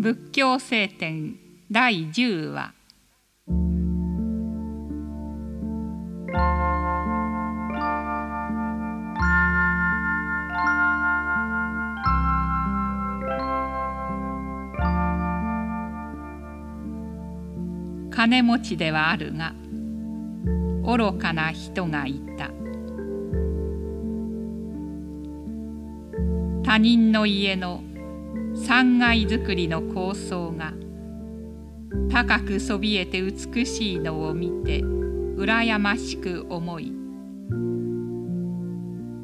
仏教聖典第10話。金持ちではあるが愚かな人がいた。他人の家の3階造りの構想が高くそびえて美しいのを見て羨ましく思い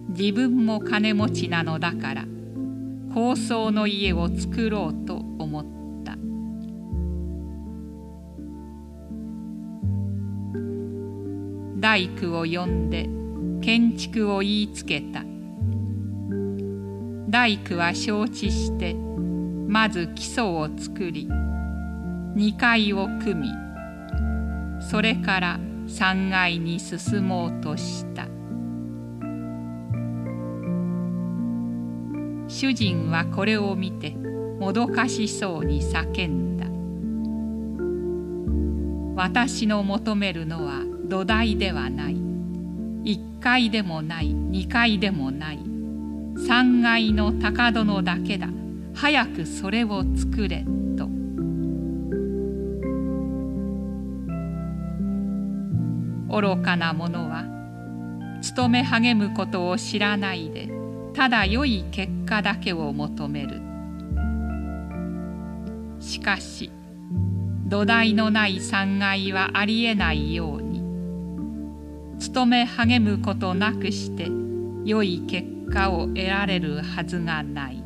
自分も金持ちなのだから高層の家を作ろうと思った。大工を呼んで建築を言いつけた。大工は承知してまず基礎を作り2階を組みそれから3階に進もうとした。主人はこれを見てもどかしそうに叫んだ。私の求めるのは土台ではない。1階でもない2階でもない。3階の高殿だけだ。早くそれを作れ。と。愚かな者は勤め励むことを知らないでただ良い結果だけを求める。しかし土台のない3階はありえないように勤め励むことなくして良い結果を得られるはずがない。